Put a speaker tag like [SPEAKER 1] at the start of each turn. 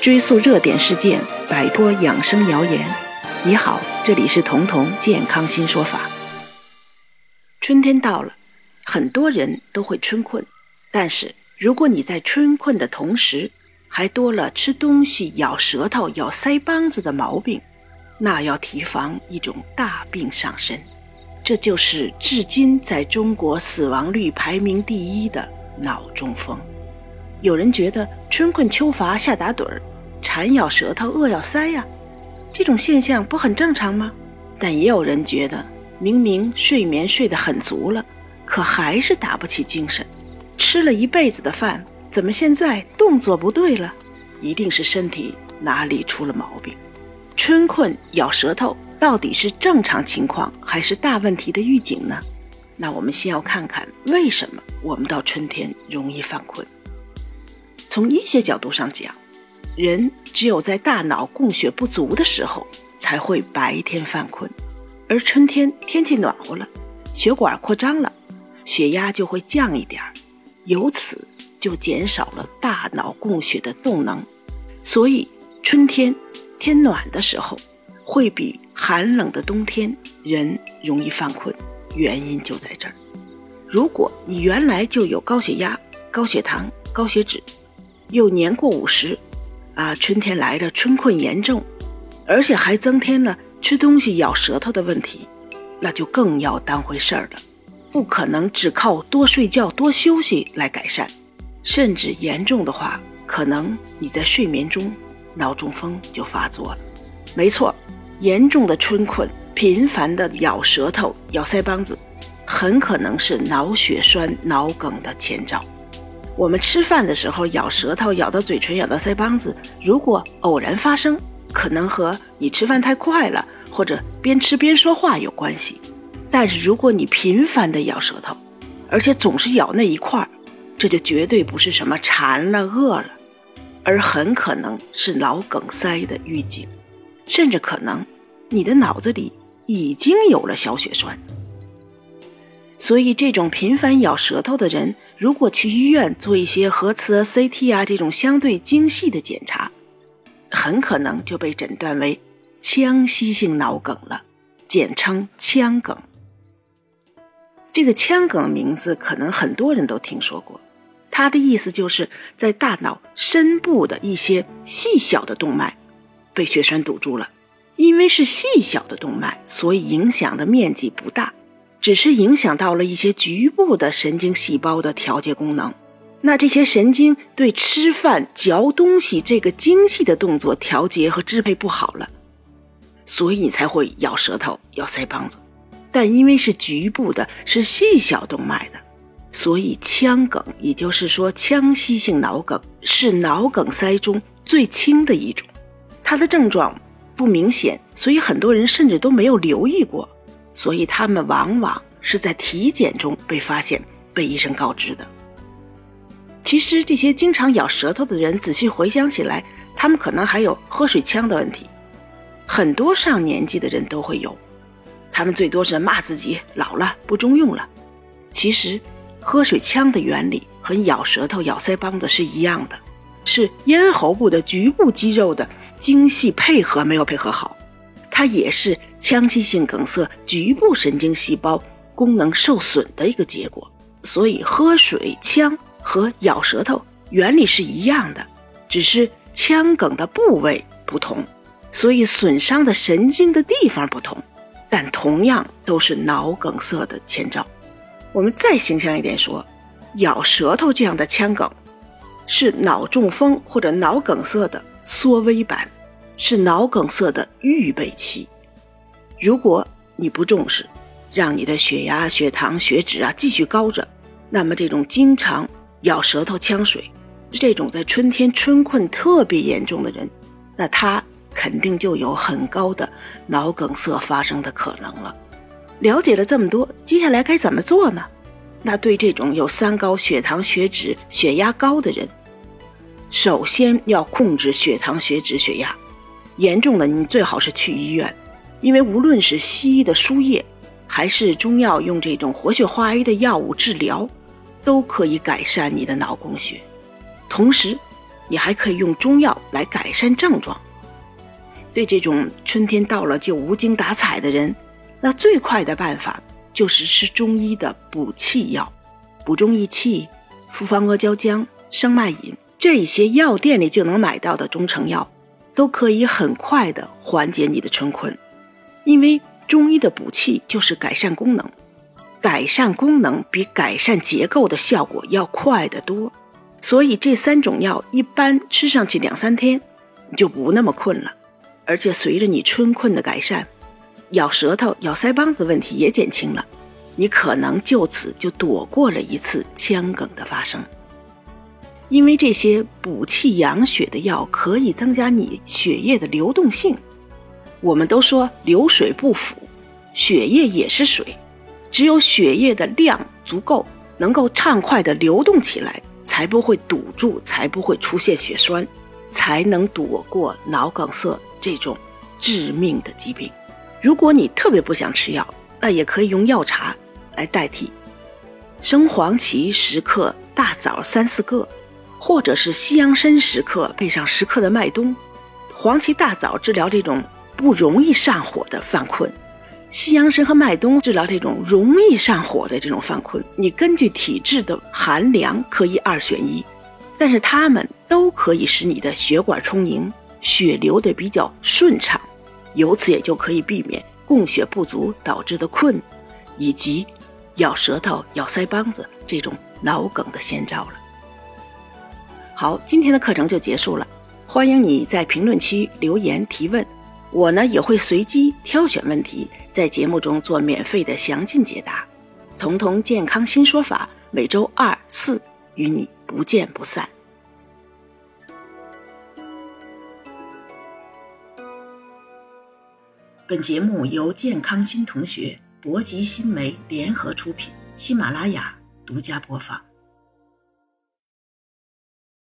[SPEAKER 1] 追溯热点事件，摆脱养生谣言。你好，这里是彤彤健康新说法。春天到了，很多人都会春困，但是如果你在春困的同时，还多了吃东西咬舌头、咬腮帮子的毛病，那要提防一种大病上身。这就是至今在中国死亡率排名第一的脑中风。有人觉得春困秋乏夏打盹儿，馋咬舌头饿咬腮呀，这种现象不很正常吗？但也有人觉得，明明睡眠睡得很足了，可还是打不起精神，吃了一辈子的饭，怎么现在动作不对了？一定是身体哪里出了毛病。春困咬舌头。到底是正常情况还是大问题的预警呢？那我们先要看看为什么我们到春天容易犯困。从医学角度上讲，人只有在大脑供血不足的时候才会白天犯困，而春天天气暖和了，血管扩张了，血压就会降一点儿，由此就减少了大脑供血的动能，所以春天天暖的时候会比。寒冷的冬天，人容易犯困，原因就在这儿。如果你原来就有高血压、高血糖、高血脂，又年过五十，啊，春天来了，春困严重，而且还增添了吃东西咬舌头的问题，那就更要当回事儿了。不可能只靠多睡觉、多休息来改善，甚至严重的话，可能你在睡眠中脑中风就发作了。没错。严重的春困，频繁的咬舌头、咬腮帮子，很可能是脑血栓、脑梗的前兆。我们吃饭的时候咬舌头、咬到嘴唇、咬到腮帮子，如果偶然发生，可能和你吃饭太快了，或者边吃边说话有关系。但是如果你频繁的咬舌头，而且总是咬那一块儿，这就绝对不是什么馋了、饿了，而很可能是脑梗塞的预警。甚至可能，你的脑子里已经有了小血栓。所以，这种频繁咬舌头的人，如果去医院做一些核磁、CT 啊这种相对精细的检查，很可能就被诊断为腔隙性脑梗了，简称腔梗。这个腔梗名字可能很多人都听说过，它的意思就是在大脑深部的一些细小的动脉。被血栓堵住了，因为是细小的动脉，所以影响的面积不大，只是影响到了一些局部的神经细胞的调节功能。那这些神经对吃饭、嚼东西这个精细的动作调节和支配不好了，所以你才会咬舌头、咬腮帮子。但因为是局部的，是细小动脉的，所以腔梗，也就是说腔隙性脑梗，是脑梗塞中最轻的一种。它的症状不明显，所以很多人甚至都没有留意过，所以他们往往是在体检中被发现、被医生告知的。其实这些经常咬舌头的人，仔细回想起来，他们可能还有喝水呛的问题，很多上年纪的人都会有。他们最多是骂自己老了不中用了。其实，喝水呛的原理和咬舌头、咬腮帮子是一样的，是咽喉部的局部肌肉的。精细配合没有配合好，它也是腔隙性梗塞局部神经细胞功能受损的一个结果。所以喝水腔和咬舌头原理是一样的，只是腔梗的部位不同，所以损伤的神经的地方不同，但同样都是脑梗塞的前兆。我们再形象一点说，咬舌头这样的腔梗，是脑中风或者脑梗塞的。缩微版是脑梗塞的预备期。如果你不重视，让你的血压、血糖、血脂啊继续高着，那么这种经常咬舌头、呛水，这种在春天春困特别严重的人，那他肯定就有很高的脑梗塞发生的可能了。了解了这么多，接下来该怎么做呢？那对这种有三高、血糖、血脂、血压高的人。首先要控制血糖、血脂、血压，严重的你最好是去医院，因为无论是西医的输液，还是中药用这种活血化瘀的药物治疗，都可以改善你的脑供血。同时，你还可以用中药来改善症状。对这种春天到了就无精打采的人，那最快的办法就是吃中医的补气药，补中益气、复方阿胶浆、生脉饮这些药店里就能买到的中成药，都可以很快的缓解你的春困。因为中医的补气就是改善功能，改善功能比改善结构的效果要快得多，所以这三种药一般吃上去两三天，你就不那么困了。而且随着你春困的改善，咬舌头、咬腮帮子的问题也减轻了，你可能就此就躲过了一次腔梗的发生。因为这些补气养血的药可以增加你血液的流动性。我们都说流水不腐，血液也是水，只有血液的量足够，能够畅快的流动起来，才不会堵住，才不会出现血栓，才能躲过脑梗塞。这种致命的疾病，如果你特别不想吃药，那也可以用药茶来代替。生黄芪十克，大枣三四个，或者是西洋参十克，配上十克的麦冬。黄芪、大枣治疗这种不容易上火的犯困，西洋参和麦冬治疗这种容易上火的这种犯困。你根据体质的寒凉可以二选一，但是它们都可以使你的血管充盈。血流的比较顺畅，由此也就可以避免供血不足导致的困，以及咬舌头、咬腮帮子这种脑梗的先兆了。好，今天的课程就结束了，欢迎你在评论区留言提问，我呢也会随机挑选问题，在节目中做免费的详尽解答。彤彤健康新说法，每周二四与你不见不散。本节目由健康新同学、博吉新媒联合出品，喜马拉雅独家播放。